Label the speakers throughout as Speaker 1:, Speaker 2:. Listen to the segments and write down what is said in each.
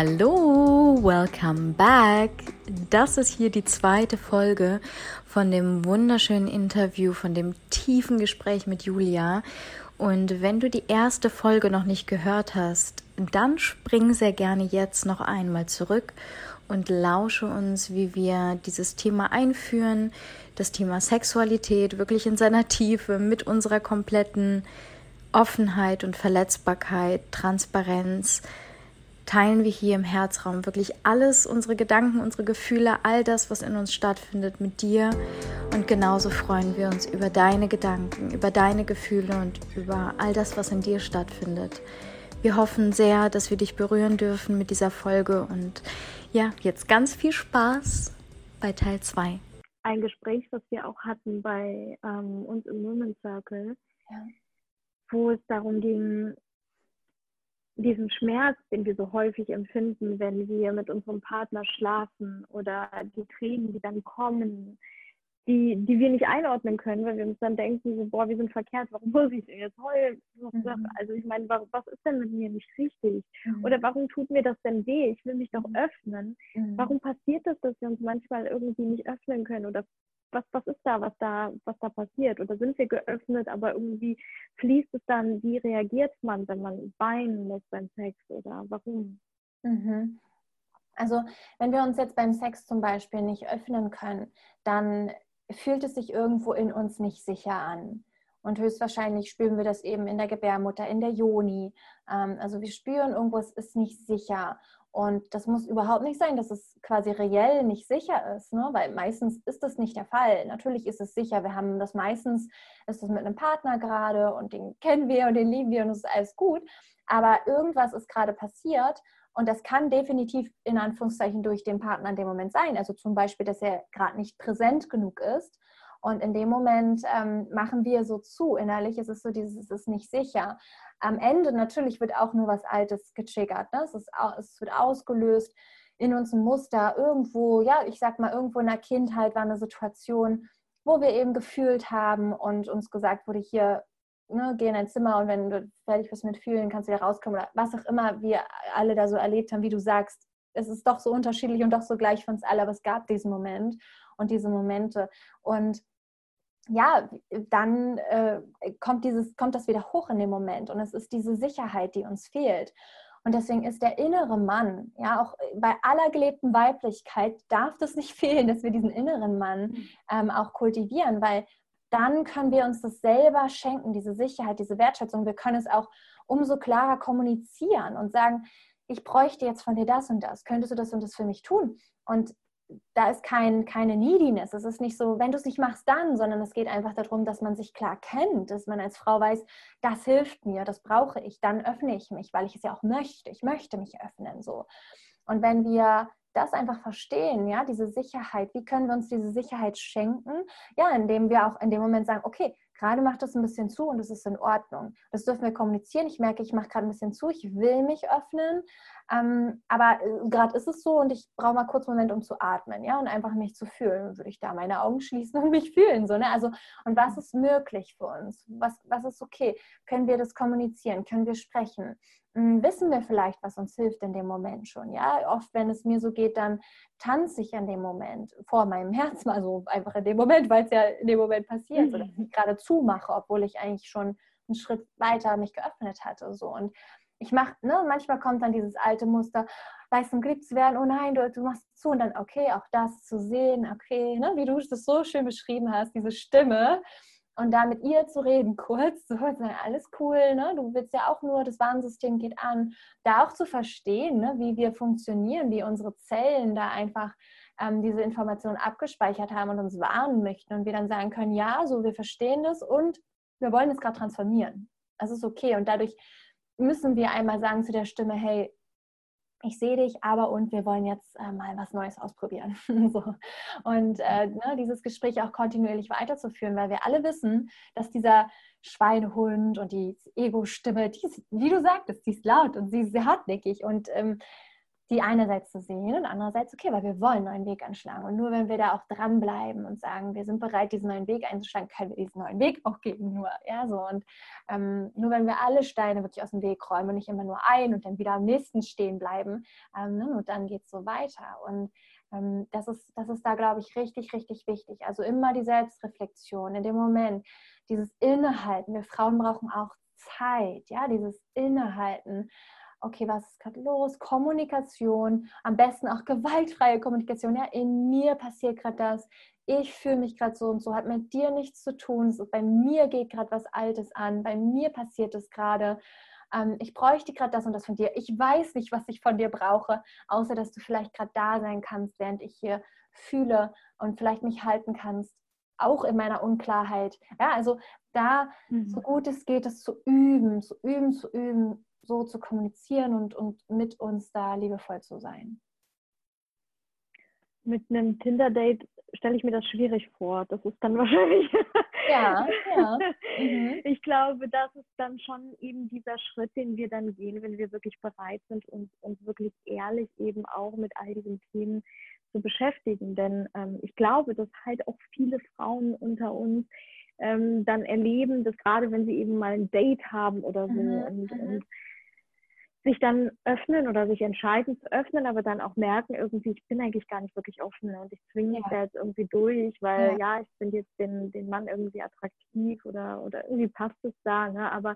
Speaker 1: Hallo, welcome back. Das ist hier die zweite Folge von dem wunderschönen Interview, von dem tiefen Gespräch mit Julia. Und wenn du die erste Folge noch nicht gehört hast, dann spring sehr gerne jetzt noch einmal zurück und lausche uns, wie wir dieses Thema einführen, das Thema Sexualität wirklich in seiner Tiefe mit unserer kompletten Offenheit und Verletzbarkeit, Transparenz, teilen wir hier im Herzraum wirklich alles, unsere Gedanken, unsere Gefühle, all das, was in uns stattfindet, mit dir. Und genauso freuen wir uns über deine Gedanken, über deine Gefühle und über all das, was in dir stattfindet. Wir hoffen sehr, dass wir dich berühren dürfen mit dieser Folge und ja, jetzt ganz viel Spaß bei Teil 2.
Speaker 2: Ein Gespräch, was wir auch hatten bei ähm, uns im Women's Circle, ja. wo es darum ging, diesen Schmerz, den wir so häufig empfinden, wenn wir mit unserem Partner schlafen oder die Tränen, die dann kommen, die, die wir nicht einordnen können, weil wir uns dann denken, so, boah, wir sind verkehrt, warum muss ich denn jetzt heulen? Mhm. Also ich meine, was ist denn mit mir nicht richtig? Mhm. Oder warum tut mir das denn weh? Ich will mich doch mhm. öffnen. Mhm. Warum passiert das, dass wir uns manchmal irgendwie nicht öffnen können oder was, was ist da, was da, was da passiert? Oder sind wir geöffnet, aber irgendwie fließt es dann, wie reagiert man, wenn man weinen muss beim Sex oder warum?
Speaker 3: Mhm. Also wenn wir uns jetzt beim Sex zum Beispiel nicht öffnen können, dann fühlt es sich irgendwo in uns nicht sicher an. Und höchstwahrscheinlich spüren wir das eben in der Gebärmutter, in der Joni. Ähm, also wir spüren irgendwo, es ist nicht sicher. Und das muss überhaupt nicht sein, dass es quasi reell nicht sicher ist, ne? weil meistens ist das nicht der Fall. Natürlich ist es sicher. Wir haben das meistens, ist es mit einem Partner gerade und den kennen wir und den lieben wir und es ist alles gut. Aber irgendwas ist gerade passiert und das kann definitiv in Anführungszeichen durch den Partner in dem Moment sein. Also zum Beispiel, dass er gerade nicht präsent genug ist. Und in dem Moment ähm, machen wir so zu. Innerlich ist es so dieses, es ist nicht sicher am Ende natürlich wird auch nur was Altes getriggert. Ne? Es, ist, es wird ausgelöst in uns ein Muster irgendwo, ja, ich sag mal, irgendwo in der Kindheit war eine Situation, wo wir eben gefühlt haben und uns gesagt wurde, hier, ne, geh in dein Zimmer und wenn du fertig bist mit Fühlen, kannst du wieder rauskommen oder was auch immer wir alle da so erlebt haben, wie du sagst. Es ist doch so unterschiedlich und doch so gleich für uns alle, aber es gab diesen Moment und diese Momente. Und ja, dann äh, kommt, dieses, kommt das wieder hoch in dem Moment und es ist diese Sicherheit, die uns fehlt. Und deswegen ist der innere Mann, ja, auch bei aller gelebten Weiblichkeit darf das nicht fehlen, dass wir diesen inneren Mann ähm, auch kultivieren, weil dann können wir uns das selber schenken, diese Sicherheit, diese Wertschätzung. Wir können es auch umso klarer kommunizieren und sagen, ich bräuchte jetzt von dir das und das. Könntest du das und das für mich tun? Und da ist kein, keine Neediness. Es ist nicht so, wenn du es nicht machst, dann, sondern es geht einfach darum, dass man sich klar kennt, dass man als Frau weiß, das hilft mir, das brauche ich, dann öffne ich mich, weil ich es ja auch möchte. Ich möchte mich öffnen so. Und wenn wir das einfach verstehen, ja, diese Sicherheit, wie können wir uns diese Sicherheit schenken? Ja, indem wir auch in dem Moment sagen, okay, gerade macht das ein bisschen zu und es ist in Ordnung. Das dürfen wir kommunizieren. Ich merke, ich mache gerade ein bisschen zu, ich will mich öffnen, ähm, aber äh, gerade ist es so und ich brauche mal kurz einen Moment, um zu atmen, ja, und einfach mich zu fühlen. Würde ich da meine Augen schließen und mich fühlen, so, ne? Also, und was ist möglich für uns? Was, was ist okay? Können wir das kommunizieren? Können wir sprechen? Hm, wissen wir vielleicht, was uns hilft in dem Moment schon, ja? Oft, wenn es mir so geht, dann tanze ich in dem Moment vor meinem Herz, also einfach in dem Moment, weil es ja in dem Moment passiert, mhm. so dass ich gerade zumache, obwohl ich eigentlich schon einen Schritt weiter mich geöffnet hatte, so und ich mache, ne, manchmal kommt dann dieses alte Muster, Leistung geliebt zu werden, oh nein, du, du machst zu und dann, okay, auch das zu sehen, okay, ne, wie du das so schön beschrieben hast, diese Stimme und da mit ihr zu reden, kurz, so, alles cool, ne? du willst ja auch nur, das Warnsystem geht an, da auch zu verstehen, ne, wie wir funktionieren, wie unsere Zellen da einfach ähm, diese Informationen abgespeichert haben und uns warnen möchten und wir dann sagen können, ja, so, wir verstehen das und wir wollen es gerade transformieren. Das ist okay und dadurch müssen wir einmal sagen zu der Stimme, hey, ich sehe dich, aber und wir wollen jetzt äh, mal was Neues ausprobieren. so. Und äh, ne, dieses Gespräch auch kontinuierlich weiterzuführen, weil wir alle wissen, dass dieser Schweinehund und die Ego-Stimme, wie du sagtest, die ist laut und sie ist sehr hartnäckig und ähm, die einerseits zu sehen und andererseits, okay, weil wir wollen einen neuen Weg anschlagen. Und nur wenn wir da auch dranbleiben und sagen, wir sind bereit, diesen neuen Weg einzuschlagen, können wir diesen neuen Weg auch gehen. Nur, ja, so. Und ähm, nur wenn wir alle Steine wirklich aus dem Weg räumen und nicht immer nur ein und dann wieder am nächsten stehen bleiben, ähm, ne, und dann geht es so weiter. Und ähm, das, ist, das ist da, glaube ich, richtig, richtig wichtig. Also immer die Selbstreflexion in dem Moment, dieses Innehalten. Wir Frauen brauchen auch Zeit, ja, dieses Innehalten okay, was ist gerade los? Kommunikation, am besten auch gewaltfreie Kommunikation. Ja, in mir passiert gerade das. Ich fühle mich gerade so und so, hat mit dir nichts zu tun. Bei mir geht gerade was Altes an. Bei mir passiert es gerade. Ähm, ich bräuchte gerade das und das von dir. Ich weiß nicht, was ich von dir brauche, außer dass du vielleicht gerade da sein kannst, während ich hier fühle und vielleicht mich halten kannst auch in meiner Unklarheit. Ja, also da, mhm. so gut es geht, es zu üben, zu üben, zu üben, so zu kommunizieren und, und mit uns da liebevoll zu sein.
Speaker 2: Mit einem Tinder-Date stelle ich mir das schwierig vor. Das ist dann wahrscheinlich. Ja, ja. Mhm. Ich glaube, das ist dann schon eben dieser Schritt, den wir dann gehen, wenn wir wirklich bereit sind, uns, uns wirklich ehrlich eben auch mit all diesen Themen zu beschäftigen. Denn ähm, ich glaube, dass halt auch viele Frauen unter uns ähm, dann erleben, dass gerade wenn sie eben mal ein Date haben oder so mhm. und, mhm. und sich dann öffnen oder sich entscheiden zu öffnen, aber dann auch merken, irgendwie, ich bin eigentlich gar nicht wirklich offen und ich zwinge mich ja. da jetzt irgendwie durch, weil ja, ja ich finde jetzt den, den Mann irgendwie attraktiv oder, oder irgendwie passt es da, ne? aber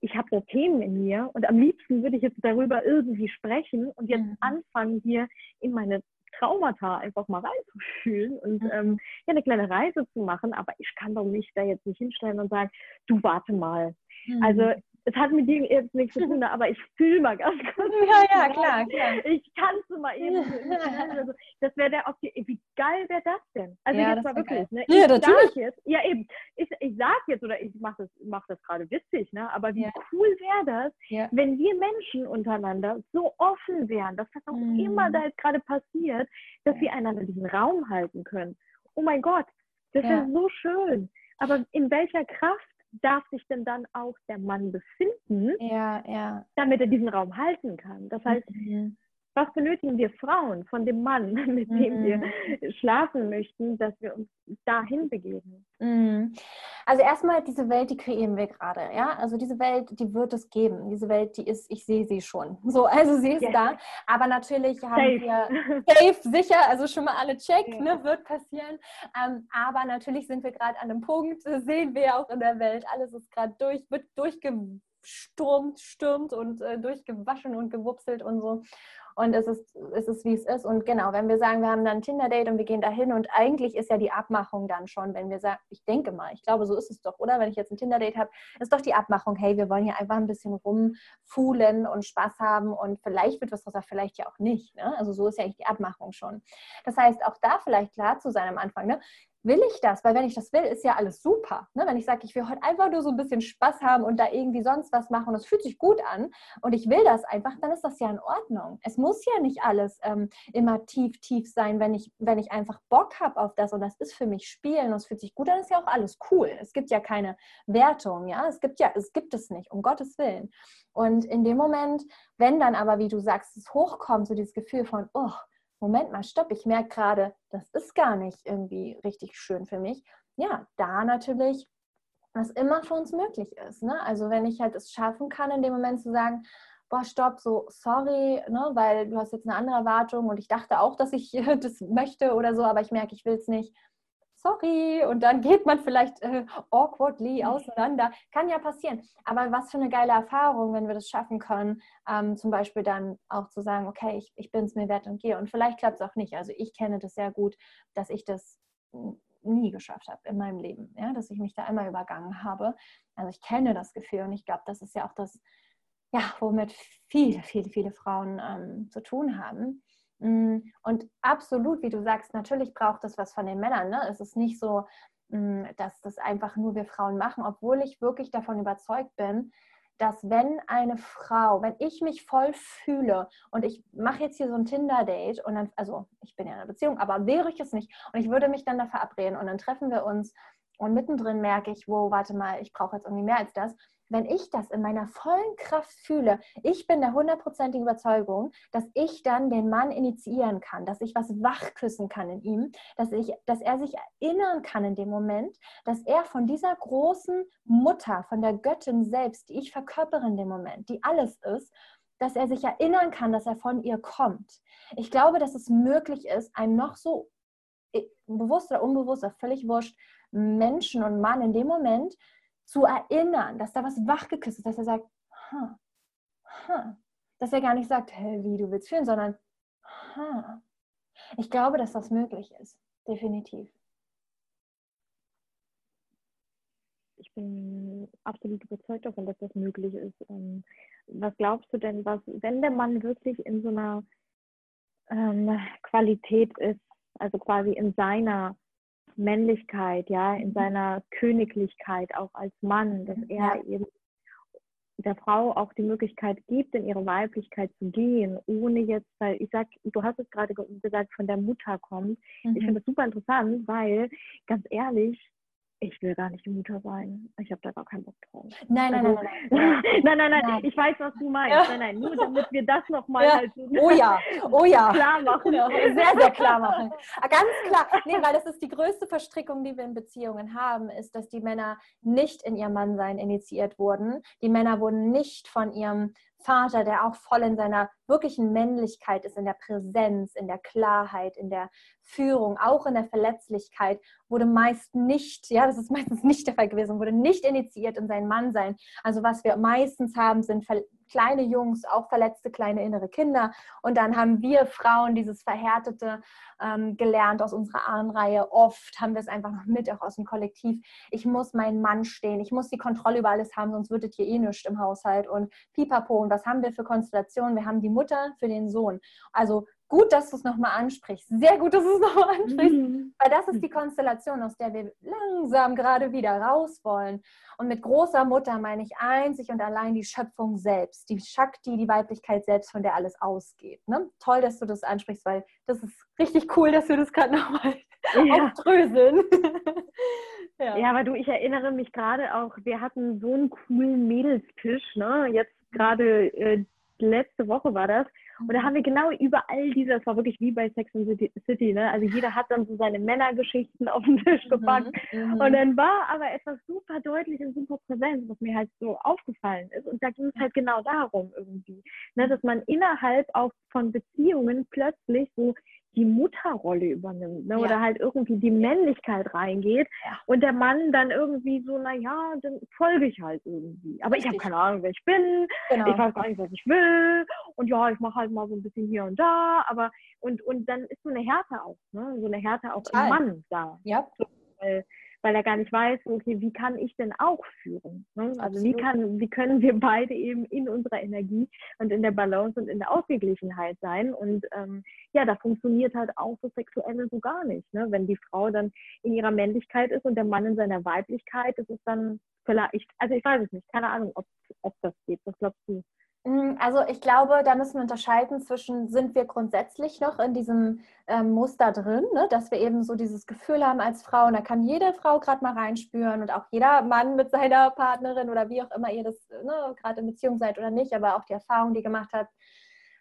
Speaker 2: ich habe da Themen in mir und am liebsten würde ich jetzt darüber irgendwie sprechen und jetzt mhm. anfangen, hier in meine Traumata einfach mal reinzufühlen und mhm. ähm, ja, eine kleine Reise zu machen, aber ich kann doch nicht da jetzt nicht hinstellen und sagen, du warte mal. Mhm. Also es hat mit dir jetzt nichts zu tun, aber ich fühle mal ganz kurz.
Speaker 3: Ja, ja, klar, klar.
Speaker 2: Ich kann es mal eben. also, das wäre der Option. Wie geil wäre das denn? Also ja, jetzt mal wirklich. Ne? Ich ja, natürlich. Jetzt, ja, eben. Ich, ich sag jetzt, oder ich mache das, mach das gerade witzig, ne? aber wie ja. cool wäre das, ja. wenn wir Menschen untereinander so offen wären, dass das auch mhm. immer da jetzt gerade passiert, dass wir einander diesen Raum halten können. Oh mein Gott, das wäre so schön. Aber in welcher Kraft darf sich denn dann auch der Mann befinden,
Speaker 3: ja, ja.
Speaker 2: damit er diesen Raum halten kann. Das heißt, mhm was benötigen wir Frauen von dem Mann, mit dem mhm. wir schlafen möchten, dass wir uns dahin begeben?
Speaker 3: Mhm. Also erstmal diese Welt, die kreieren wir gerade, ja. Also diese Welt, die wird es geben. Diese Welt, die ist, ich sehe sie schon. So, also sie ist yes. da. Aber natürlich haben safe. wir safe, sicher, also schon mal alle check, ja. ne, wird passieren. Ähm, aber natürlich sind wir gerade an einem Punkt, sehen wir auch in der Welt, alles ist gerade durch, wird durchgestürmt, stürmt und äh, durchgewaschen und gewupselt und so und es ist, es ist, wie es ist. Und genau, wenn wir sagen, wir haben dann ein Tinder-Date und wir gehen dahin und eigentlich ist ja die Abmachung dann schon, wenn wir sagen, ich denke mal, ich glaube, so ist es doch, oder? Wenn ich jetzt ein Tinder-Date habe, ist doch die Abmachung, hey, wir wollen hier einfach ein bisschen rumfuhlen und Spaß haben und vielleicht wird was draus, vielleicht ja auch nicht. Ne? Also so ist ja eigentlich die Abmachung schon. Das heißt, auch da vielleicht klar zu sein am Anfang, ne? Will ich das? Weil wenn ich das will, ist ja alles super. Ne? Wenn ich sage, ich will heute einfach nur so ein bisschen Spaß haben und da irgendwie sonst was machen und es fühlt sich gut an und ich will das einfach, dann ist das ja in Ordnung. Es muss ja nicht alles ähm, immer tief, tief sein, wenn ich, wenn ich einfach Bock habe auf das und das ist für mich Spielen und es fühlt sich gut an, ist ja auch alles cool. Es gibt ja keine Wertung, ja. Es gibt ja, es gibt es nicht, um Gottes Willen. Und in dem Moment, wenn dann aber, wie du sagst, es hochkommt, so dieses Gefühl von, oh, Moment mal, stopp, ich merke gerade, das ist gar nicht irgendwie richtig schön für mich. Ja, da natürlich, was immer für uns möglich ist. Ne? Also wenn ich halt es schaffen kann, in dem Moment zu sagen, boah, stopp, so sorry, ne, weil du hast jetzt eine andere Erwartung und ich dachte auch, dass ich das möchte oder so, aber ich merke, ich will es nicht sorry, und dann geht man vielleicht äh, awkwardly mhm. auseinander. Kann ja passieren. Aber was für eine geile Erfahrung, wenn wir das schaffen können, ähm, zum Beispiel dann auch zu sagen, okay, ich, ich bin es mir wert und gehe. Und vielleicht klappt es auch nicht. Also ich kenne das sehr gut, dass ich das nie geschafft habe in meinem Leben, ja, dass ich mich da einmal übergangen habe. Also ich kenne das Gefühl und ich glaube, das ist ja auch das, ja, womit viele, viele, viele Frauen ähm, zu tun haben. Mm, und absolut, wie du sagst, natürlich braucht es was von den Männern. Ne? Es ist nicht so, mm, dass das einfach nur wir Frauen machen, obwohl ich wirklich davon überzeugt bin, dass wenn eine Frau, wenn ich mich voll fühle und ich mache jetzt hier so ein Tinder-Date und dann, also ich bin ja in einer Beziehung, aber wäre ich es nicht und ich würde mich dann da verabreden und dann treffen wir uns und mittendrin merke ich, wo, warte mal, ich brauche jetzt irgendwie mehr als das, wenn ich das in meiner vollen Kraft fühle, ich bin der hundertprozentigen Überzeugung, dass ich dann den Mann initiieren kann, dass ich was wachküssen kann in ihm, dass, ich, dass er sich erinnern kann in dem Moment, dass er von dieser großen Mutter, von der Göttin selbst, die ich verkörpere in dem Moment, die alles ist, dass er sich erinnern kann, dass er von ihr kommt. Ich glaube, dass es möglich ist, ein noch so äh, bewusst oder unbewusst, völlig wurscht, Menschen und Mann in dem Moment zu erinnern, dass da was wachgeküsst ist, dass er sagt, ha, ha. dass er gar nicht sagt, hey, wie du willst fühlen, sondern ha. Ich glaube, dass das möglich ist, definitiv.
Speaker 2: Ich bin absolut überzeugt davon, dass das möglich ist. Ähm, was glaubst du denn, was, wenn der Mann wirklich in so einer ähm, Qualität ist, also quasi in seiner Männlichkeit, ja, in mhm. seiner Königlichkeit auch als Mann, dass er ja. eben der Frau auch die Möglichkeit gibt, in ihre Weiblichkeit zu gehen, ohne jetzt, weil ich sag, du hast es gerade gesagt, von der Mutter kommt. Mhm. Ich finde das super interessant, weil ganz ehrlich, ich will gar nicht die Mutter sein. Ich habe da gar keinen Bock drauf.
Speaker 3: Nein, nein, also, nein,
Speaker 2: nein, nein, nein, nein, nein, Ich weiß, was du meinst. Ja. Nein, nein, nur damit wir das nochmal ja. halt
Speaker 3: so oh ja, oh ja.
Speaker 2: klar machen. Ja.
Speaker 3: Sehr, sehr klar machen. Ah, ganz klar. Nee, weil das ist die größte Verstrickung, die wir in Beziehungen haben, ist, dass die Männer nicht in ihr Mannsein initiiert wurden. Die Männer wurden nicht von ihrem Vater, der auch voll in seiner wirklichen Männlichkeit ist, in der Präsenz, in der Klarheit, in der Führung, auch in der Verletzlichkeit, wurde meist nicht, ja, das ist meistens nicht der Fall gewesen, wurde nicht initiiert in sein Mannsein. Also was wir meistens haben, sind kleine Jungs, auch verletzte kleine innere Kinder. Und dann haben wir Frauen dieses Verhärtete ähm, gelernt aus unserer Ahnenreihe. Oft haben wir es einfach noch mit, auch aus dem Kollektiv. Ich muss meinen Mann stehen, ich muss die Kontrolle über alles haben, sonst wird es hier eh nichts im Haushalt. Und pipapo, und was haben wir für Konstellationen? Wir haben die Mutter für den Sohn. Also gut, dass du es nochmal ansprichst. Sehr gut, dass du es nochmal ansprichst. Mhm. Weil das ist die Konstellation, aus der wir langsam gerade wieder raus wollen. Und mit großer Mutter meine ich einzig und allein die Schöpfung selbst, die Shakti, die Weiblichkeit selbst, von der alles ausgeht. Ne? Toll, dass du das ansprichst, weil das ist richtig cool, dass wir das gerade nochmal ja. aufdröseln.
Speaker 2: ja. ja, aber du, ich erinnere mich gerade auch, wir hatten so einen coolen Mädelstisch, ne? Jetzt gerade äh, letzte Woche war das. Und da haben wir genau überall diese, es war wirklich wie bei Sex and City, ne? Also jeder hat dann so seine Männergeschichten auf den Tisch mhm, gepackt. Mhm, und dann war aber etwas super deutlich und super präsent, was mir halt so aufgefallen ist. Und da ging es halt genau darum irgendwie, ne? dass man innerhalb auch von Beziehungen plötzlich so die Mutterrolle übernimmt ne? Ja. oder halt irgendwie die Männlichkeit reingeht ja. und der Mann dann irgendwie so, naja, dann folge ich halt irgendwie. Aber Richtig. ich habe keine Ahnung, wer ich bin, genau. ich weiß gar nicht, was ich will und ja, ich mache halt mal so ein bisschen hier und da, aber und, und dann ist so eine Härte auch, ne? so eine Härte auch Total. im Mann da.
Speaker 3: Ja.
Speaker 2: So, weil, weil er gar nicht weiß, okay, wie kann ich denn auch führen? Ne? Also wie, kann, wie können wir beide eben in unserer Energie und in der Balance und in der Ausgeglichenheit sein? Und ähm, ja, da funktioniert halt auch das Sexuelle so gar nicht. Ne? Wenn die Frau dann in ihrer Männlichkeit ist und der Mann in seiner Weiblichkeit, das ist dann vielleicht, also ich weiß es nicht, keine Ahnung, ob, ob das geht. Was glaubst du?
Speaker 3: Mm, also ich glaube, da müssen wir unterscheiden zwischen, sind wir grundsätzlich noch in diesem ähm, Muster drin, ne? dass wir eben so dieses Gefühl haben als Frau, und da kann jede Frau gerade mal reinspüren und auch jeder Mann mit seiner Partnerin oder wie auch immer ihr das ne, gerade in Beziehung seid oder nicht, aber auch die Erfahrung, die gemacht hat.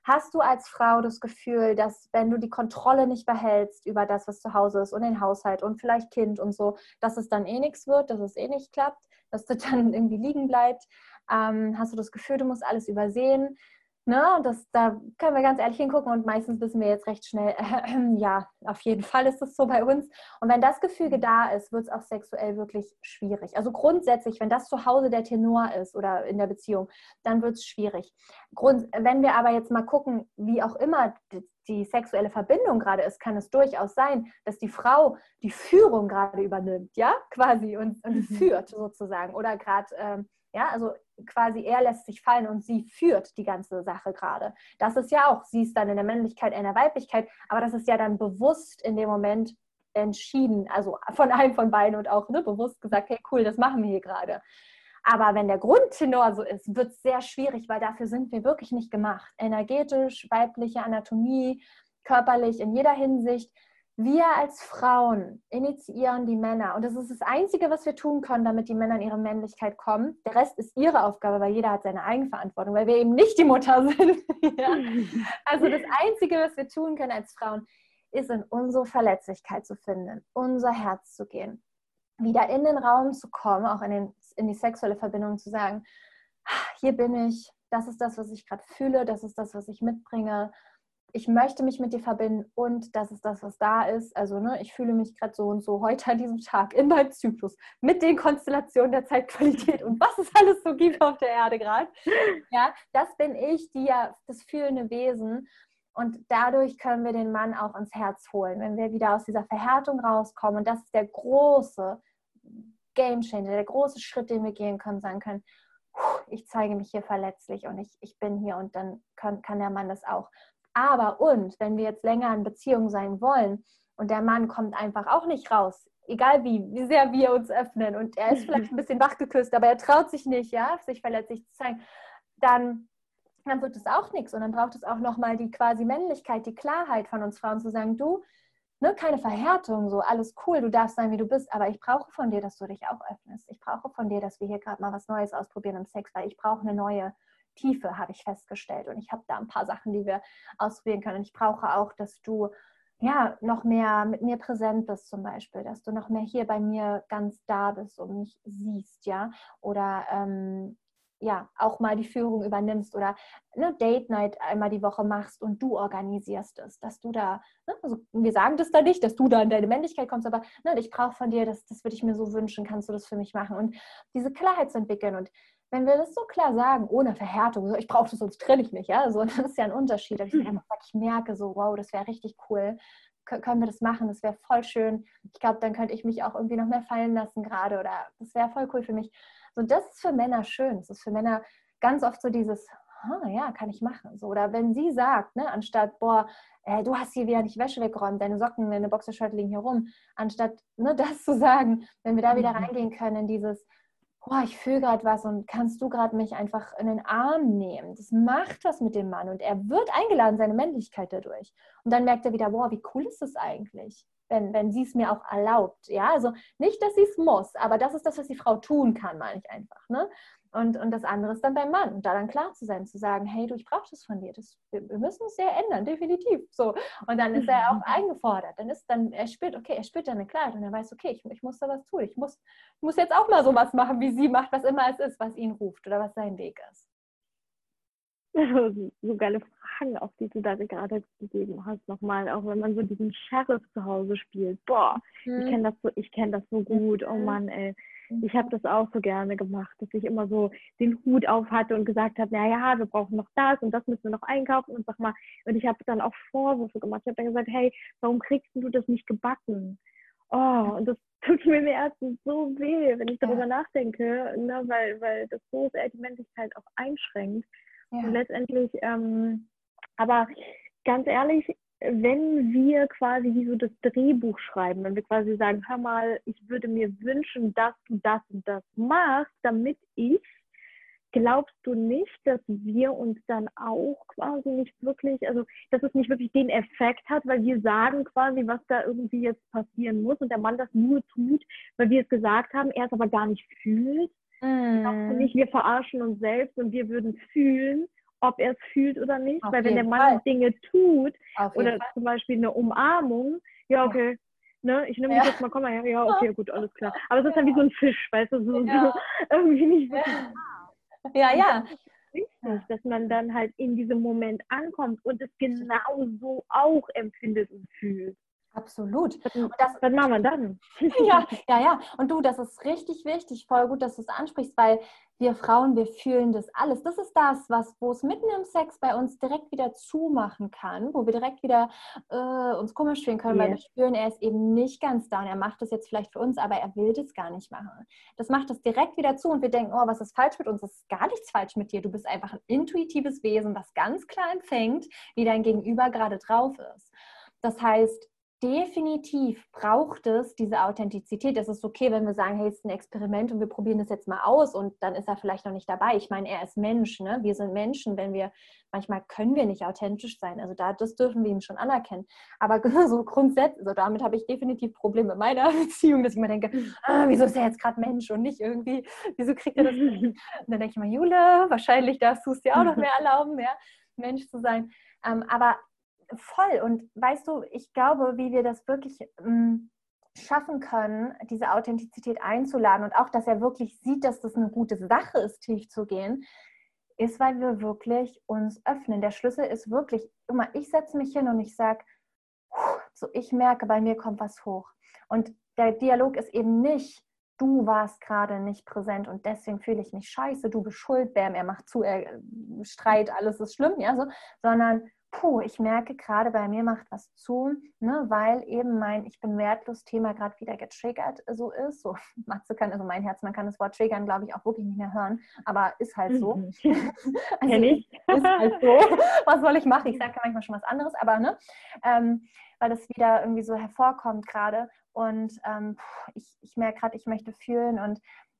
Speaker 3: Hast du als Frau das Gefühl, dass wenn du die Kontrolle nicht behältst über das, was zu Hause ist und den Haushalt und vielleicht Kind und so, dass es dann eh nichts wird, dass es eh nicht klappt, dass das dann irgendwie liegen bleibt? Ähm, hast du das Gefühl, du musst alles übersehen. Ne? Das, da können wir ganz ehrlich hingucken und meistens wissen wir jetzt recht schnell, äh, ja, auf jeden Fall ist es so bei uns. Und wenn das Gefüge da ist, wird es auch sexuell wirklich schwierig. Also grundsätzlich, wenn das zu Hause der Tenor ist oder in der Beziehung, dann wird es schwierig. Grund, wenn wir aber jetzt mal gucken, wie auch immer die, die sexuelle Verbindung gerade ist, kann es durchaus sein, dass die Frau die Führung gerade übernimmt, ja, quasi und, und mhm. führt sozusagen oder gerade ähm, ja, also quasi er lässt sich fallen und sie führt die ganze Sache gerade. Das ist ja auch, sie ist dann in der Männlichkeit, in der Weiblichkeit, aber das ist ja dann bewusst in dem Moment entschieden, also von einem von beiden und auch ne, bewusst gesagt, hey cool, das machen wir hier gerade. Aber wenn der Grundtenor so ist, wird es sehr schwierig, weil dafür sind wir wirklich nicht gemacht. Energetisch, weibliche Anatomie, körperlich, in jeder Hinsicht Wir als Frauen initiieren die Männer und das ist das Einzige, was wir tun können, damit die Männer in ihre Männlichkeit kommen. Der Rest ist ihre Aufgabe, weil jeder hat seine Eigenverantwortung, weil wir eben nicht die Mutter sind. ja? Also das Einzige, was wir tun können als Frauen, ist in unsere Verletzlichkeit zu finden, unser Herz zu gehen, wieder in den Raum zu kommen, auch in, den, in die sexuelle Verbindung zu sagen, hier bin ich, das ist das, was ich gerade fühle, das ist das, was ich mitbringe. Ich möchte mich mit dir verbinden und das ist das, was da ist. Also ne, ich fühle mich gerade so und so heute an diesem Tag in meinem Zyklus mit den Konstellationen der Zeitqualität und was es alles so gibt auf der Erde gerade. Ja, das bin ich, die ja das fühlende Wesen. Und dadurch können wir den Mann auch ins Herz holen, wenn wir wieder aus dieser Verhärtung rauskommen. Und das ist der große Game Changer, der große Schritt, den wir gehen können, sagen können, ich zeige mich hier verletzlich und ich, ich bin hier und dann kann, kann der Mann das auch. Aber und, wenn wir jetzt länger in Beziehung sein wollen und der Mann kommt einfach auch nicht raus, egal wie, wie sehr wir uns öffnen und er ist vielleicht ein bisschen wachgeküsst, aber er traut sich nicht, ja, sich verletzlich zu zeigen, dann, dann wird es auch nichts und dann braucht es auch nochmal die quasi Männlichkeit, die Klarheit von uns Frauen zu sagen, du, ne, keine Verhärtung, so alles cool, du darfst sein, wie du bist, aber ich brauche von dir, dass du dich auch öffnest. Ich brauche von dir, dass wir hier gerade mal was Neues ausprobieren im Sex, weil ich brauche eine neue Tiefe, habe ich festgestellt. Und ich habe da ein paar Sachen, die wir ausprobieren können. Und ich brauche auch, dass du ja noch mehr mit mir präsent bist, zum Beispiel, dass du noch mehr hier bei mir ganz da bist und mich siehst, ja. Oder ähm, ja, auch mal die Führung übernimmst oder eine Date Night einmal die Woche machst und du organisierst es, dass du da, ne, also wir sagen das da nicht, dass du da in deine Männlichkeit kommst, aber ne, ich brauche von dir, das, das würde ich mir so wünschen, kannst du das für mich machen und diese Klarheit zu entwickeln und wenn wir das so klar sagen, ohne Verhärtung, so, ich brauche das, sonst trenne ich mich, ja, so, das ist ja ein Unterschied. Ich, mhm. ich merke so, wow, das wäre richtig cool, können wir das machen, das wäre voll schön. Ich glaube, dann könnte ich mich auch irgendwie noch mehr fallen lassen gerade oder das wäre voll cool für mich. So, das ist für Männer schön. Das ist für Männer ganz oft so dieses, ah, ja, kann ich machen. So, oder wenn sie sagt, ne, anstatt, boah, äh, du hast hier wieder nicht Wäsche weggeräumt, deine Socken, deine Boxershort liegen hier rum, anstatt ne, das zu sagen, wenn wir da wieder mhm. reingehen können in dieses, boah, ich fühle gerade was und kannst du gerade mich einfach in den Arm nehmen. Das macht was mit dem Mann und er wird eingeladen, seine Männlichkeit dadurch. Und dann merkt er wieder, boah, wie cool ist das eigentlich? wenn, wenn sie es mir auch erlaubt. Ja, also nicht, dass sie es muss, aber das ist das, was die Frau tun kann, meine ich einfach. Ne? Und, und das andere ist dann beim Mann. Und da dann klar zu sein, zu sagen, hey du, ich brauche das von dir. Das, wir, müssen es sehr ändern, definitiv. So. Und dann ist er auch eingefordert. Dann ist dann, er spürt, okay, er spürt deine Klarheit und er weiß, okay, ich, ich muss da was tun. Ich muss, ich muss jetzt auch mal so was machen, wie sie macht, was immer es ist, was ihn ruft oder was sein Weg ist.
Speaker 2: so geile Fragen, auf die du da gerade gegeben hast, nochmal, auch wenn man so diesen Sheriff zu Hause spielt. Boah, mhm. ich kenne das so, ich kenne das so gut. Oh mhm. Mann, ey. Ich habe das auch so gerne gemacht, dass ich immer so den Hut auf hatte und gesagt habe, naja, wir brauchen noch das und das müssen wir noch einkaufen und sag mal, und ich habe dann auch Vorwürfe gemacht. Ich habe dann gesagt, hey, warum kriegst du das nicht gebacken? Oh, und das tut mir im Herzen so weh, wenn ich darüber ja. nachdenke, ne, weil, weil das so sehr die Männlichkeit auch einschränkt. Ja. Und letztendlich, ähm, aber ganz ehrlich, wenn wir quasi wie so das Drehbuch schreiben, wenn wir quasi sagen, hör mal, ich würde mir wünschen, dass du das und das machst, damit ich, glaubst du nicht, dass wir uns dann auch quasi nicht wirklich, also dass es nicht wirklich den Effekt hat, weil wir sagen quasi, was da irgendwie jetzt passieren muss und der Mann das nur tut, weil wir es gesagt haben, er es aber gar nicht fühlt? Mm. Nicht, wir verarschen uns selbst und wir würden fühlen, ob er es fühlt oder nicht. Auf Weil wenn der Mann Fall. Dinge tut oder Fall. zum Beispiel eine Umarmung, ja, okay. Ne, ich nehme ja. mich jetzt mal, komm mal her, ja, okay, gut, alles klar. Aber es ist dann wie so ein Fisch, weißt du, so, ja. so irgendwie nicht wirklich.
Speaker 3: Ja, ja.
Speaker 2: Wichtig, dass man dann halt in diesem Moment ankommt und es genau so auch empfindet und fühlt.
Speaker 3: Absolut.
Speaker 2: Und das, was machen wir dann?
Speaker 3: Ja, ja, ja. Und du, das ist richtig wichtig, voll gut, dass du es ansprichst, weil wir Frauen, wir fühlen das alles. Das ist das, was, wo es mitten im Sex bei uns direkt wieder zumachen kann, wo wir direkt wieder äh, uns komisch fühlen können, yes. weil wir spüren, er ist eben nicht ganz da und er macht das jetzt vielleicht für uns, aber er will das gar nicht machen. Das macht das direkt wieder zu und wir denken, oh, was ist falsch mit uns? Es ist gar nichts falsch mit dir. Du bist einfach ein intuitives Wesen, was ganz klar empfängt, wie dein Gegenüber gerade drauf ist. Das heißt, definitiv braucht es diese Authentizität. Es ist okay, wenn wir sagen, hey, es ist ein Experiment und wir probieren das jetzt mal aus und dann ist er vielleicht noch nicht dabei. Ich meine, er ist Mensch, ne? Wir sind Menschen, wenn wir, manchmal können wir nicht authentisch sein. Also da, das dürfen wir ihm schon anerkennen. Aber so grundsätzlich, also damit habe ich definitiv Probleme in meiner Beziehung, dass ich mir denke, ah, wieso ist er jetzt gerade Mensch und nicht irgendwie, wieso kriegt er das? Und dann denke ich mir, Jule, wahrscheinlich darfst du es dir auch noch mehr erlauben, ja, Mensch zu sein. Ähm, aber voll. Und weißt du, ich glaube, wie wir das wirklich ähm, schaffen können, diese Authentizität einzuladen und auch, dass er wirklich sieht, dass das eine gute Sache ist, tief zu gehen, ist, weil wir wirklich uns öffnen. Der Schlüssel ist wirklich immer, ich setze mich hin und ich sage, so ich merke, bei mir kommt was hoch. Und der Dialog ist eben nicht, du warst gerade nicht präsent und deswegen fühle ich mich scheiße, du bist schuld, bam, er macht zu, er streit, alles ist schlimm, ja, so, sondern puh, ich merke gerade bei mir macht was zu, ne, weil eben mein Ich bin wertlos Thema gerade wieder getriggert so ist. So, Matze kann, also mein Herz, man kann das Wort triggern, glaube ich, auch wirklich nicht mehr hören, aber ist halt so.
Speaker 2: Mhm. also, ich.
Speaker 3: ist halt so. Was soll ich machen? Ich sage manchmal schon was anderes, aber ne, ähm, weil das wieder irgendwie so hervorkommt gerade und ähm, ich, ich merke gerade, ich möchte fühlen und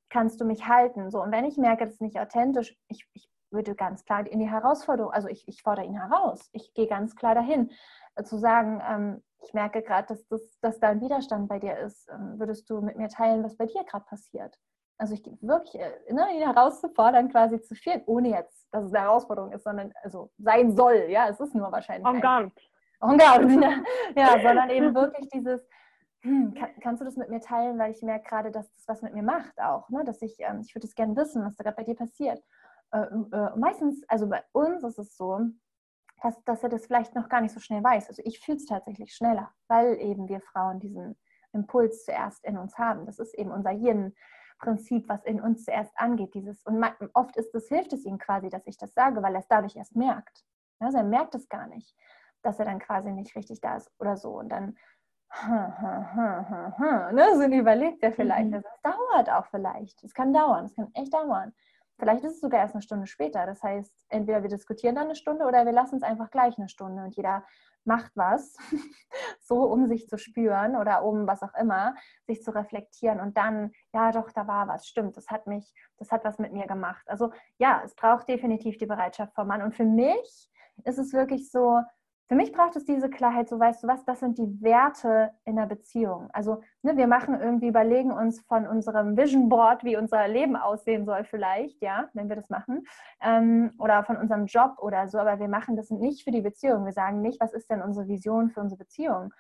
Speaker 3: kannst du mich halten? So, und wenn ich merke, das ist nicht authentisch, ich, ich würde ganz klar in die Herausforderung, also ich, ich fordere ihn heraus. Ich gehe ganz klar dahin, äh, zu sagen, ähm, ich merke gerade, dass, das, dass da ein Widerstand bei dir ist. Ähm, würdest du mit mir teilen, was bei dir gerade passiert? Also ich wirklich äh, ne, ihn herauszufordern, quasi zu führen, ohne jetzt, dass es eine Herausforderung ist, sondern also sein soll. Ja, es ist nur wahrscheinlich.
Speaker 2: En garde.
Speaker 3: En garde, ja. ja, sondern eben wirklich dieses, hm, kann, kannst du das mit mir teilen, weil ich merke gerade, dass das was mit mir macht auch, ne? dass ich, ähm, ich würde es gerne wissen, was da gerade bei dir passiert äh, äh, meistens, also bei uns ist es so, dass, dass er das vielleicht noch gar nicht so schnell weiß. Also ich fühle es tatsächlich schneller, weil eben wir Frauen diesen Impuls zuerst in uns haben. Das ist eben unser Hirnprinzip, was in uns zuerst angeht. Dieses, und oft ist es, hilft es ihm quasi, dass ich das sage, weil er es dadurch erst merkt. Also er merkt es gar nicht, dass er dann quasi nicht richtig da ist oder so. Und dann ne, so überlegt er vielleicht. Mhm. Das dauert auch vielleicht. Es kann dauern, es kann echt dauern. Vielleicht ist es sogar erst eine Stunde später. Das heißt, entweder wir diskutieren dann eine Stunde oder wir lassen es einfach gleich eine Stunde und jeder macht was, so um sich zu spüren oder um was auch immer, sich zu reflektieren und dann, ja doch, da war was, stimmt, das hat mich, das hat was mit mir gemacht. Also ja, es braucht definitiv die Bereitschaft vom Mann. Und für mich ist es wirklich so, für mich braucht es diese Klarheit, so weißt du was, das sind die Werte in der Beziehung. Also ne, wir machen irgendwie, überlegen uns von unserem Vision Board, wie unser Leben aussehen soll vielleicht, ja, wenn wir das machen, ähm, oder von unserem Job oder so, aber wir machen das nicht für die Beziehung. Wir sagen nicht, was ist denn unsere Vision für unsere Beziehung,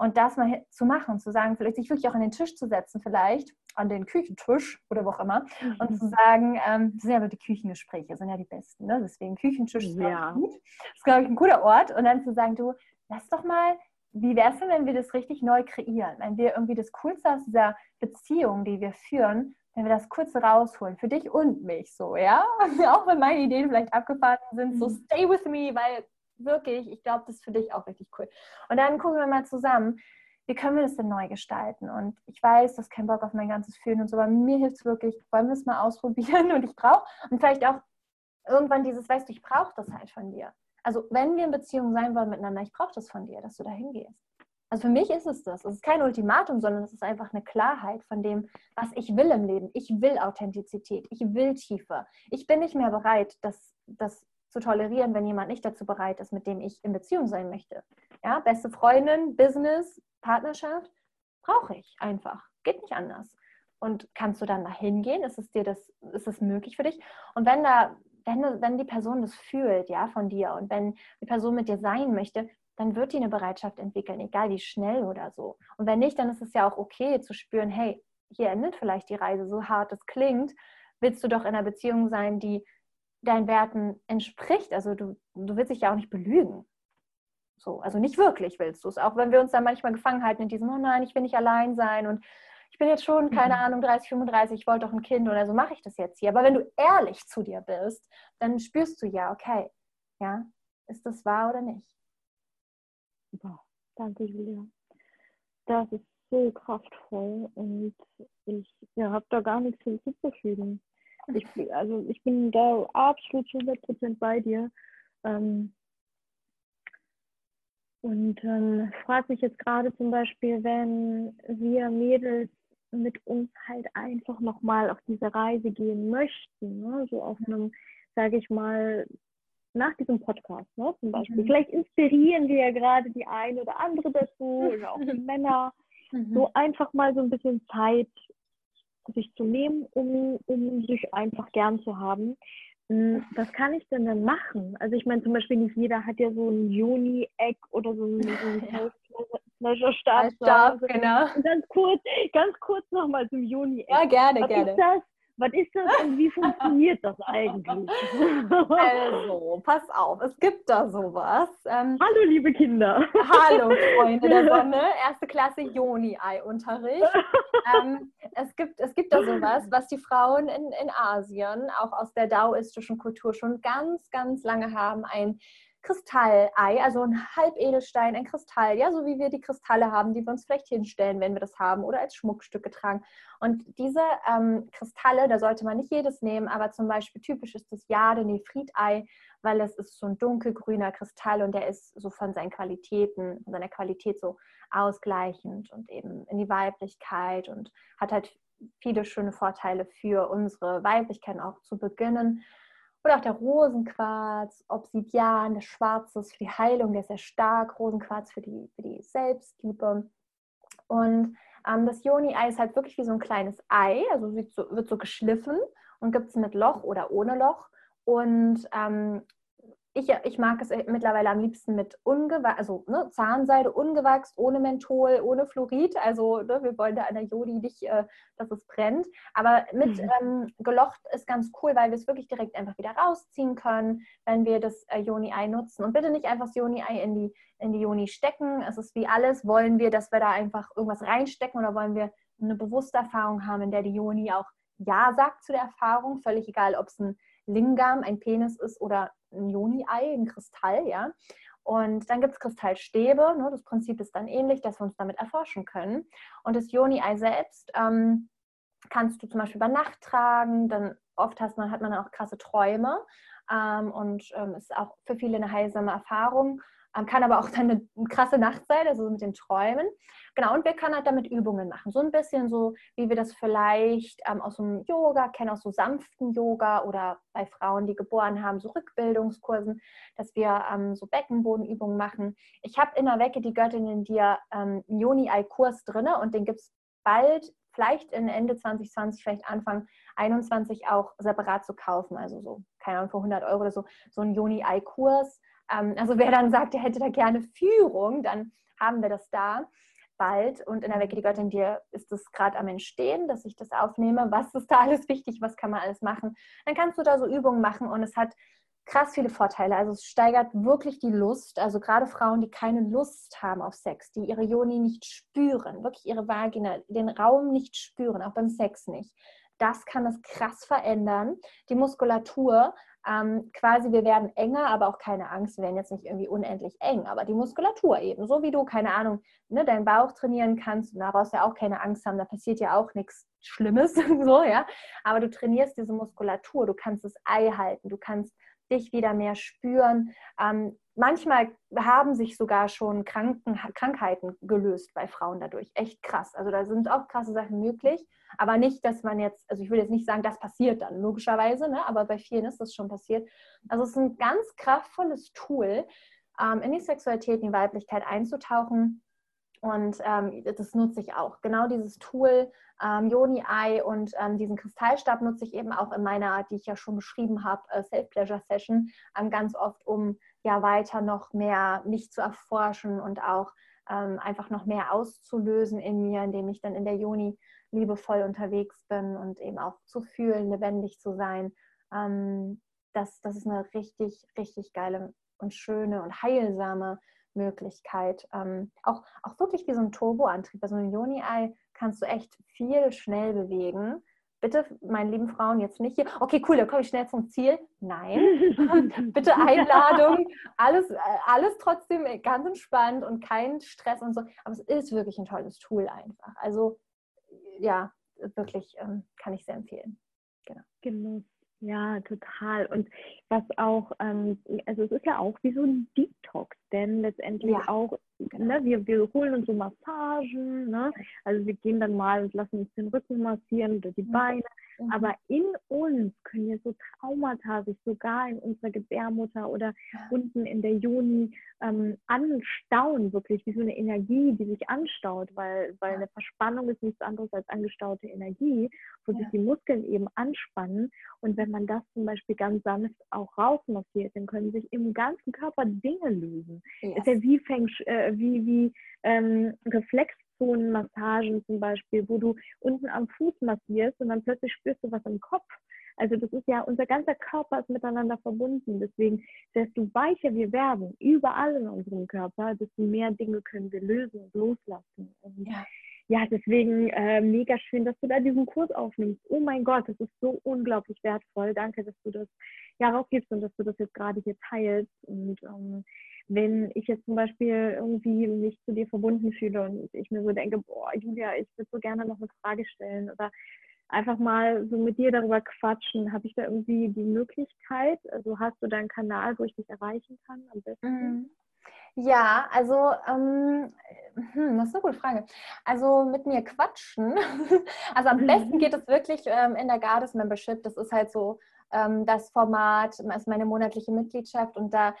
Speaker 3: und das mal zu machen, zu sagen, vielleicht sich wirklich auch an den Tisch zu setzen, vielleicht an den Küchentisch oder wo auch immer, mhm. und zu sagen, ähm, das sind ja aber die Küchengespräche, sind ja die besten, ne? deswegen Küchentisch ist ja. gut. Das ist, glaube ich, ein guter Ort. Und dann zu sagen, du, lass doch mal, wie wäre es denn, wenn wir das richtig neu kreieren? Wenn wir irgendwie das Coolste aus dieser Beziehung, die wir führen, wenn wir das kurz rausholen, für dich und mich so, ja? auch wenn meine Ideen vielleicht abgefahren sind, so mhm. stay with me, weil wirklich, ich glaube, das ist für dich auch richtig cool. Und dann gucken wir mal zusammen, wie können wir das denn neu gestalten? Und ich weiß, das ist kein Bock auf mein ganzes Fühlen und so, aber mir hilft es wirklich, wollen wir es mal ausprobieren und ich brauche, und vielleicht auch irgendwann dieses, weißt du, ich brauche das halt von dir. Also wenn wir in Beziehung sein wollen miteinander, ich brauche das von dir, dass du da hingehst. Also für mich ist es das. Es ist kein Ultimatum, sondern es ist einfach eine Klarheit von dem, was ich will im Leben. Ich will Authentizität, ich will Tiefe. Ich bin nicht mehr bereit, das, das zu tolerieren, wenn jemand nicht dazu bereit ist, mit dem ich in Beziehung sein möchte. Ja, beste Freundin, Business, Partnerschaft, brauche ich einfach. Geht nicht anders. Und kannst du dann da hingehen? Ist es dir das, ist es möglich für dich? Und wenn da, wenn, wenn die Person das fühlt, ja, von dir und wenn die Person mit dir sein möchte, dann wird die eine Bereitschaft entwickeln, egal wie schnell oder so. Und wenn nicht, dann ist es ja auch okay zu spüren, hey, hier endet vielleicht die Reise, so hart es klingt, willst du doch in einer Beziehung sein, die deinen Werten entspricht. Also du, du willst dich ja auch nicht belügen. So, also nicht wirklich willst du es. Auch wenn wir uns dann manchmal gefangen halten in diesem, oh nein, ich will nicht allein sein und ich bin jetzt schon, keine mhm. Ahnung, 30, 35, ich wollte doch ein Kind oder so mache ich das jetzt hier. Aber wenn du ehrlich zu dir bist, dann spürst du ja, okay, ja, ist das wahr oder nicht?
Speaker 2: Wow, danke, Julia. Das ist so kraftvoll und ich ja, habe da gar nichts hinzuzufügen. Ich, also ich bin da absolut zu 100% bei dir. Ähm, Und ähm, fragt mich jetzt gerade zum Beispiel, wenn wir Mädels mit uns halt einfach nochmal auf diese Reise gehen möchten, ne? so auf einem, sage ich mal, nach diesem Podcast, ne, zum Beispiel. Mhm. Vielleicht inspirieren wir ja gerade die eine oder andere dazu oder auch die Männer, mhm. so einfach mal so ein bisschen Zeit sich zu nehmen, um, um sich einfach gern zu haben. Hm, was kann ich denn dann machen? Also ich meine zum Beispiel nicht jeder hat ja so ein Juni-Eck oder so ein, so ein Pleasure-Stab.
Speaker 3: Stab, genau.
Speaker 2: ganz kurz, ganz kurz nochmal zum Juni-Eck.
Speaker 3: Ja, gerne,
Speaker 2: was
Speaker 3: gerne.
Speaker 2: Ist das? Was ist das und wie funktioniert das eigentlich?
Speaker 3: Also, pass auf, es gibt da sowas.
Speaker 2: Ähm, hallo, liebe Kinder.
Speaker 3: Hallo, Freunde der Sonne. Erste Klasse Joni-Ei-Unterricht. ähm, es, gibt, es gibt da sowas, was die Frauen in, in Asien, auch aus der daoistischen Kultur, schon ganz, ganz lange haben. Ein Kristallei, also ein Halbedelstein, ein Kristall, ja, so wie wir die Kristalle haben, die wir uns vielleicht hinstellen, wenn wir das haben oder als Schmuckstücke tragen. Und diese ähm, Kristalle, da sollte man nicht jedes nehmen, aber zum Beispiel typisch ist das Jade-Nefrit-Ei, weil es ist so ein dunkelgrüner Kristall und der ist so von seinen Qualitäten, von seiner Qualität so ausgleichend und eben in die Weiblichkeit und hat halt viele schöne Vorteile für unsere Weiblichkeit auch zu beginnen. Oder auch der Rosenquarz, Obsidian, der Schwarze ist für die Heilung, der ist sehr stark. Rosenquarz für die, für die Selbstliebe. Und ähm, das Joni-Ei ist halt wirklich wie so ein kleines Ei, also wird so, wird so geschliffen und gibt es mit Loch oder ohne Loch. Und ähm, ich, ich mag es mittlerweile am liebsten mit ungewachsen, also ne, Zahnseide ungewachst, ohne Menthol, ohne Fluorid. Also ne, wir wollen da an der Jodi nicht, äh, dass es brennt. Aber mit mhm. ähm, gelocht ist ganz cool, weil wir es wirklich direkt einfach wieder rausziehen können, wenn wir das äh, Joni-Ei nutzen. Und bitte nicht einfach das Joni-Ei in die, in die Joni stecken. Es ist wie alles. Wollen wir, dass wir da einfach irgendwas reinstecken oder wollen wir eine bewusste Erfahrung haben, in der die Joni auch Ja sagt zu der Erfahrung? Völlig egal, ob es ein Lingam, ein Penis ist oder ein Joni-Ei, ein Kristall, ja. Und dann gibt es Kristallstäbe. Ne? Das Prinzip ist dann ähnlich, dass wir uns damit erforschen können. Und das Joni-Ei selbst ähm, kannst du zum Beispiel bei Nacht tragen. Dann oft hat man, hat man auch krasse Träume ähm, und ähm, ist auch für viele eine heilsame Erfahrung. Ähm, kann aber auch dann eine krasse Nacht sein, also mit den Träumen. Genau, und wir können halt damit Übungen machen. So ein bisschen so, wie wir das vielleicht ähm, aus dem Yoga kennen, aus so sanften Yoga oder bei Frauen, die geboren haben, so Rückbildungskursen, dass wir ähm, so Beckenbodenübungen machen. Ich habe in der Wecke die Göttin in dir ähm, einen Yoni-Ei-Kurs drin und den gibt es bald, vielleicht in Ende 2020, vielleicht Anfang 21 auch separat zu kaufen. Also so, keine Ahnung, für 100 Euro oder so, so ein Yoni-Ei-Kurs ähm, also wer dann sagt, er hätte da gerne Führung, dann haben wir das da bald. Und in der Wecke die Göttin dir ist es gerade am Entstehen, dass ich das aufnehme. Was ist da alles wichtig? Was kann man alles machen? Dann kannst du da so Übungen machen und es hat krass viele Vorteile. Also es steigert wirklich die Lust. Also gerade Frauen, die keine Lust haben auf Sex, die ihre Joni nicht spüren, wirklich ihre Vagina, den Raum nicht spüren, auch beim Sex nicht. Das kann es krass verändern. Die Muskulatur ähm, quasi, wir werden enger, aber auch keine Angst, wir werden jetzt nicht irgendwie unendlich eng, aber die Muskulatur eben, so wie du, keine Ahnung, ne, deinen Bauch trainieren kannst, und da brauchst du ja auch keine Angst haben, da passiert ja auch nichts Schlimmes, so, ja, aber du trainierst diese Muskulatur, du kannst das Ei halten, du kannst dich wieder mehr spüren. Ähm, manchmal haben sich sogar schon Kranken, Krankheiten gelöst bei Frauen dadurch. Echt krass. Also da sind auch krasse Sachen möglich. Aber nicht, dass man jetzt, also ich will jetzt nicht sagen, das passiert dann, logischerweise, ne? aber bei vielen ist das schon passiert. Also es ist ein ganz kraftvolles Tool, ähm, in die Sexualität, in die Weiblichkeit einzutauchen. Und ähm, das nutze ich auch. Genau dieses Tool, ähm, Yoni-Eye und ähm, diesen Kristallstab nutze ich eben auch in meiner, die ich ja schon beschrieben habe, äh, Self-Pleasure-Session, ähm, ganz oft, um ja weiter noch mehr mich zu erforschen und auch ähm, einfach noch mehr auszulösen in mir, indem ich dann in der Yoni liebevoll unterwegs bin und eben auch zu fühlen, lebendig zu sein. Ähm, das, das ist eine richtig, richtig geile und schöne und heilsame Möglichkeit. Ähm, auch, auch wirklich wie so ein Turboantrieb. Also ein Joni-Ei kannst du echt viel schnell bewegen. Bitte, meine lieben Frauen, jetzt nicht hier. Okay, cool, dann komme ich schnell zum Ziel. Nein. Bitte Einladung. Alles, äh, alles trotzdem ganz entspannt und kein Stress und so. Aber es ist wirklich ein tolles Tool einfach. Also ja, wirklich ähm, kann ich sehr empfehlen.
Speaker 2: Genau. Genuss. Ja, total. Und was auch, ähm, also es ist ja auch wie so ein Detox denn letztendlich ja. auch, ne, wir, wir holen uns so Massagen, ne? also wir gehen dann mal und lassen uns den Rücken massieren oder die mhm. Beine, Mhm. Aber in uns können wir so Traumata sich sogar in unserer Gebärmutter oder unten in der Juni ähm, anstauen, wirklich wie so eine Energie, die sich anstaut, weil, weil eine Verspannung ist nichts anderes als angestaute Energie, wo ja. sich die Muskeln eben anspannen. Und wenn man das zum Beispiel ganz sanft auch rausmassiert, dann können sich im ganzen Körper Dinge lösen. Yes. Ist ja wie, Feng, äh, wie, wie ähm, Reflex Massagen zum Beispiel, wo du unten am Fuß massierst und dann plötzlich spürst du was im Kopf. Also das ist ja, unser ganzer Körper ist miteinander verbunden. Deswegen, desto weicher wir werden, überall in unserem Körper, desto mehr Dinge können wir lösen und loslassen. Und ja, ja deswegen äh, mega schön, dass du da diesen Kurs aufnimmst. Oh mein Gott, das ist so unglaublich wertvoll. Danke, dass du das ja rausgibst und dass du das jetzt gerade hier teilst. Und ähm, wenn ich jetzt zum Beispiel irgendwie mich zu dir verbunden fühle und ich mir so denke, boah, Julia, ich würde so gerne noch eine Frage stellen oder einfach mal so mit dir darüber quatschen, habe ich da irgendwie die Möglichkeit? Also hast du da einen Kanal, wo ich dich erreichen kann am besten? Mhm.
Speaker 3: Ja, also ähm, hm, das ist eine gute Frage. Also mit mir quatschen. Also am besten geht es wirklich ähm, in der Goddess Membership. Das ist halt so ähm, das Format, ist meine monatliche Mitgliedschaft und da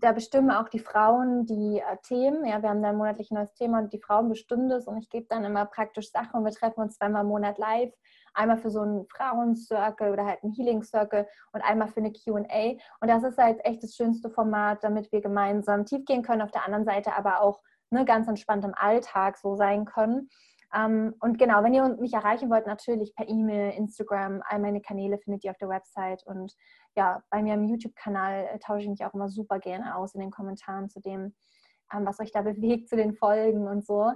Speaker 3: da bestimmen auch die Frauen die äh, Themen. Ja, wir haben monatlich ein neues Thema und die Frauen bestimmen das und ich gebe dann immer praktisch Sachen und wir treffen uns zweimal im Monat live. Einmal für so einen Frauencircle oder halt einen Healing Circle und einmal für eine QA. Und das ist halt echt das schönste Format, damit wir gemeinsam tief gehen können, auf der anderen Seite aber auch ne, ganz entspannt im Alltag so sein können. Um, und genau, wenn ihr mich erreichen wollt, natürlich per E-Mail, Instagram, all meine Kanäle findet ihr auf der Website. Und ja, bei mir im YouTube-Kanal äh, tausche ich mich auch immer super gerne aus in den Kommentaren zu dem, ähm, was euch da bewegt, zu den Folgen und so.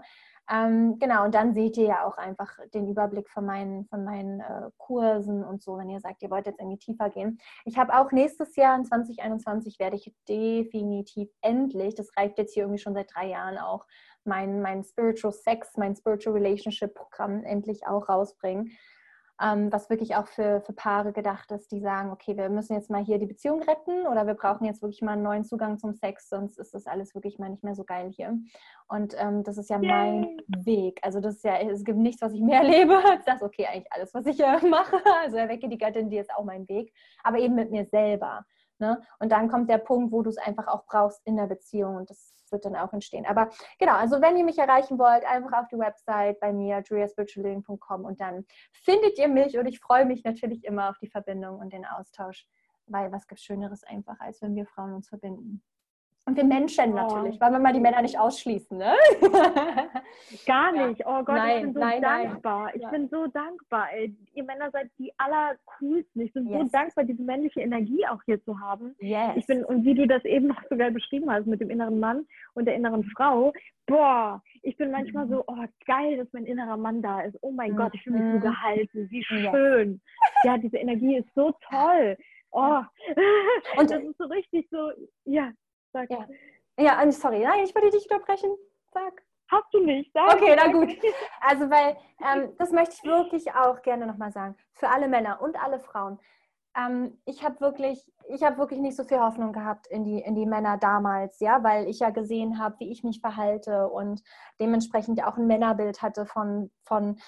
Speaker 3: Ähm, genau, und dann seht ihr ja auch einfach den Überblick von meinen, von meinen äh, Kursen und so, wenn ihr sagt, ihr wollt jetzt irgendwie tiefer gehen. Ich habe auch nächstes Jahr in 2021 werde ich definitiv endlich, das reicht jetzt hier irgendwie schon seit drei Jahren auch, mein, mein Spiritual Sex, mein Spiritual Relationship Programm endlich auch rausbringen. Ähm, was wirklich auch für, für Paare gedacht ist, die sagen, okay, wir müssen jetzt mal hier die Beziehung retten oder wir brauchen jetzt wirklich mal einen neuen Zugang zum Sex, sonst ist das alles wirklich mal nicht mehr so geil hier. Und ähm, das ist ja Yay. mein Weg. Also das ist ja, es gibt nichts, was ich mehr lebe als das, okay, eigentlich alles, was ich äh, mache. Also erwecke die Gattin, die ist auch mein Weg, aber eben mit mir selber. Ne? Und dann kommt der Punkt, wo du es einfach auch brauchst in der Beziehung und das wird dann auch entstehen. Aber genau, also wenn ihr mich erreichen wollt, einfach auf die Website bei mir, juliaspiritualing.com und dann findet ihr mich und ich freue mich natürlich immer auf die Verbindung und den Austausch, weil was gibt Schöneres einfach, als wenn wir Frauen uns verbinden. Und wir Menschen natürlich, weil wir mal die Männer nicht ausschließen, ne?
Speaker 2: Gar nicht. Oh Gott, nein, ich bin so nein, dankbar. Nein. Ich ja. bin so dankbar. Ey. Ihr Männer seid die allercoolsten. Ich bin yes. so dankbar, diese männliche Energie auch hier zu haben. Yes. Ich bin, und wie du das eben noch so geil beschrieben hast mit dem inneren Mann und der inneren Frau, boah, ich bin manchmal so, oh geil, dass mein innerer Mann da ist. Oh mein mhm. Gott, ich fühle mich so mhm. gehalten. Wie schön. Yes. Ja, diese Energie ist so toll. Oh. Und das ist so richtig so, ja,
Speaker 3: Sag. Ja. ja, sorry, nein, ich wollte dich unterbrechen. Sag.
Speaker 2: Hast du nicht. Sag,
Speaker 3: okay, na gut. Also, weil ähm, das möchte ich wirklich auch gerne nochmal sagen. Für alle Männer und alle Frauen. Ähm, ich habe wirklich, ich habe wirklich nicht so viel Hoffnung gehabt in die, in die Männer damals, ja, weil ich ja gesehen habe, wie ich mich verhalte und dementsprechend auch ein Männerbild hatte von, von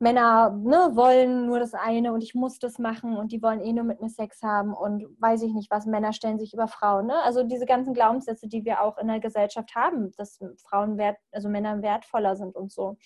Speaker 3: Männer ne, wollen nur das eine und ich muss das machen und die wollen eh nur mit mir Sex haben und weiß ich nicht was, Männer stellen sich über Frauen. Ne? Also diese ganzen Glaubenssätze, die wir auch in der Gesellschaft haben, dass Frauen wert, also Männer wertvoller sind und so.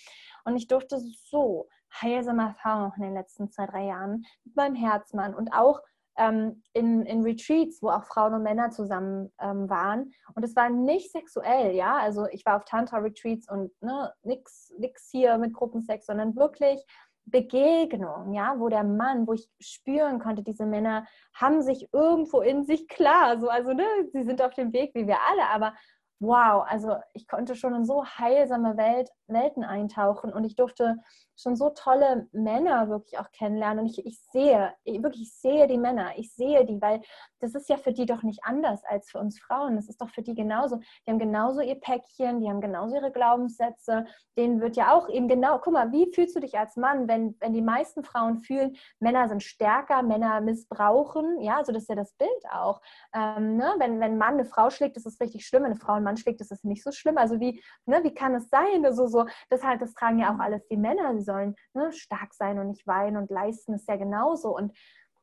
Speaker 3: Und ich durfte so heilsame Erfahrungen in den letzten zwei, drei Jahren mit meinem Herzmann und auch ähm, in, in Retreats, wo auch Frauen und Männer zusammen ähm, waren. Und es war nicht sexuell, ja. Also ich war auf Tantra-Retreats und ne, nix, nix hier mit Gruppensex, sondern wirklich Begegnung, ja, wo der Mann, wo ich spüren konnte, diese Männer haben sich irgendwo in sich klar, so, also ne, sie sind auf dem Weg wie wir alle, aber wow, also ich konnte schon in so heilsame Welt, Welten eintauchen und ich durfte schon so tolle Männer wirklich auch kennenlernen. Und ich, ich sehe, ich wirklich ich sehe die Männer, ich sehe die, weil das ist ja für die doch nicht anders als für uns Frauen. Das ist doch für die genauso. Die haben genauso ihr Päckchen, die haben genauso ihre Glaubenssätze. Denen wird ja auch eben genau, guck mal, wie fühlst du dich als Mann, wenn, wenn die meisten Frauen fühlen, Männer sind stärker, Männer missbrauchen, ja, so also das ist ja das Bild auch. Ähm, ne? wenn, wenn Mann eine Frau schlägt, ist es richtig schlimm, wenn eine Frau einen Mann schlägt, ist es nicht so schlimm. Also wie, ne, wie kann es sein? Also so, das halt, das tragen ja auch alles die Männer, sie sollen ne, stark sein und nicht weinen und leisten ist ja genauso. Und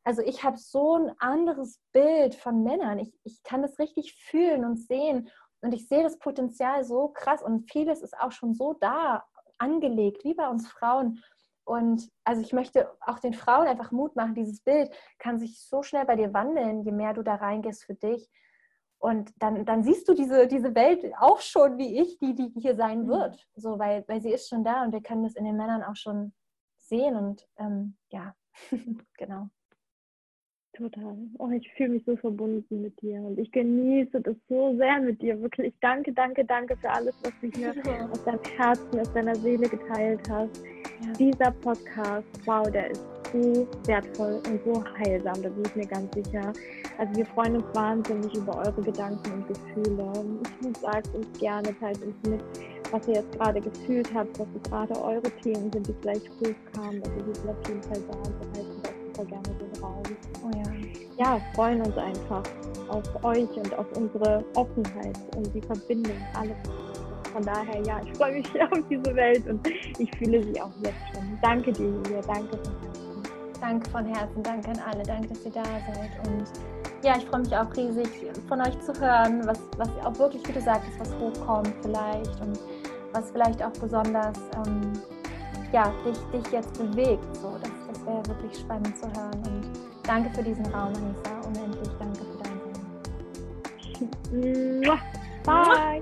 Speaker 3: also ich habe so ein anderes Bild von Männern. Ich, ich kann das richtig fühlen und sehen. Und ich sehe das Potenzial so krass und vieles ist auch schon so da angelegt, wie bei uns Frauen. Und also ich möchte auch den Frauen einfach Mut machen, dieses Bild kann sich so schnell bei dir wandeln, je mehr du da reingehst für dich. Und dann, dann siehst du diese, diese Welt auch schon wie ich, die, die hier sein mhm. wird. So, weil, weil sie ist schon da und wir können das in den Männern auch schon sehen. Und ähm, ja, genau.
Speaker 2: Total. Oh, ich fühle mich so verbunden mit dir und ich genieße das so sehr mit dir. Wirklich danke, danke, danke für alles, was du hier aus deinem Herzen, aus deiner Seele geteilt hast. Ja. Dieser Podcast, wow, der ist so wertvoll und so heilsam, da bin ich mir ganz sicher. Also wir freuen uns wahnsinnig über eure Gedanken und Gefühle. Ich sagt uns gerne, teilt uns mit, was ihr jetzt gerade gefühlt habt, was gerade eure Themen sind, die vielleicht hochkamen. Also wir sind auf jeden Fall da und behalten auch super gerne den Raum. Oh ja. ja, freuen uns einfach auf euch und auf unsere Offenheit und die Verbindung, alles. Von daher, ja, ich freue mich auf diese Welt und ich fühle sie auch jetzt schon. Danke dir, Julia. Danke.
Speaker 3: Danke von Herzen. Danke an alle. Danke, dass ihr da seid. Und ja, ich freue mich auch riesig, von euch zu hören, was, was auch wirklich, wie du sagtest, was hochkommt vielleicht und was vielleicht auch besonders ähm, ja, dich, dich jetzt bewegt. So, das, das wäre wirklich spannend zu hören. Und danke für diesen Raum, Anissa. Unendlich danke für dein Sein.
Speaker 2: Bye.